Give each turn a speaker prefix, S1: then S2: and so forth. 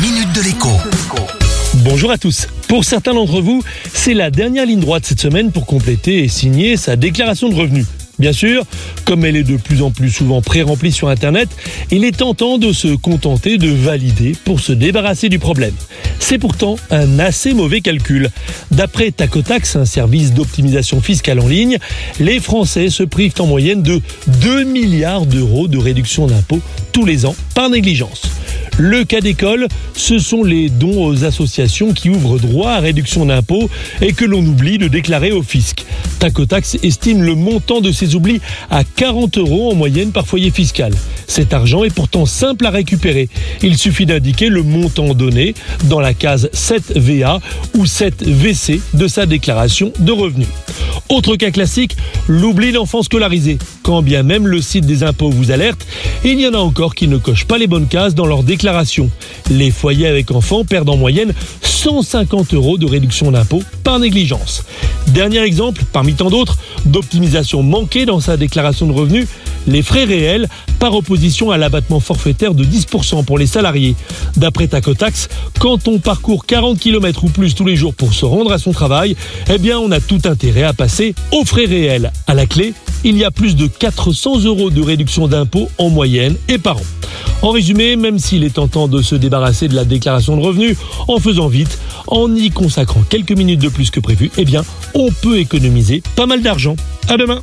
S1: minute de l'écho.
S2: Bonjour à tous. Pour certains d'entre vous, c'est la dernière ligne droite cette semaine pour compléter et signer sa déclaration de revenus. Bien sûr, comme elle est de plus en plus souvent pré-remplie sur Internet, il est tentant de se contenter de valider pour se débarrasser du problème. C'est pourtant un assez mauvais calcul. D'après Tacotax, un service d'optimisation fiscale en ligne, les Français se privent en moyenne de 2 milliards d'euros de réduction d'impôts tous les ans par négligence. Le cas d'école, ce sont les dons aux associations qui ouvrent droit à réduction d'impôts et que l'on oublie de déclarer au fisc. Tacotax estime le montant de ces oublis à 40 euros en moyenne par foyer fiscal. Cet argent est pourtant simple à récupérer. Il suffit d'indiquer le montant donné dans la case 7VA ou 7VC de sa déclaration de revenus. Autre cas classique, l'oubli d'enfants scolarisés. Quand bien même le site des impôts vous alerte, il y en a encore qui ne cochent pas les bonnes cases dans leur déclaration. Les foyers avec enfants perdent en moyenne 150 euros de réduction d'impôt par négligence. Dernier exemple, parmi tant d'autres, d'optimisation manquée dans sa déclaration de revenus, les frais réels par opposition à l'abattement forfaitaire de 10% pour les salariés. D'après Tacotax, quand on parcourt 40 km ou plus tous les jours pour se rendre à son travail, eh bien on a tout intérêt à passer aux frais réels. À la clé, il y a plus de 400 euros de réduction d'impôt en moyenne et par an. En résumé, même s'il est tentant de se débarrasser de la déclaration de revenus en faisant vite, en y consacrant quelques minutes de plus que prévu, eh bien, on peut économiser pas mal d'argent. À demain.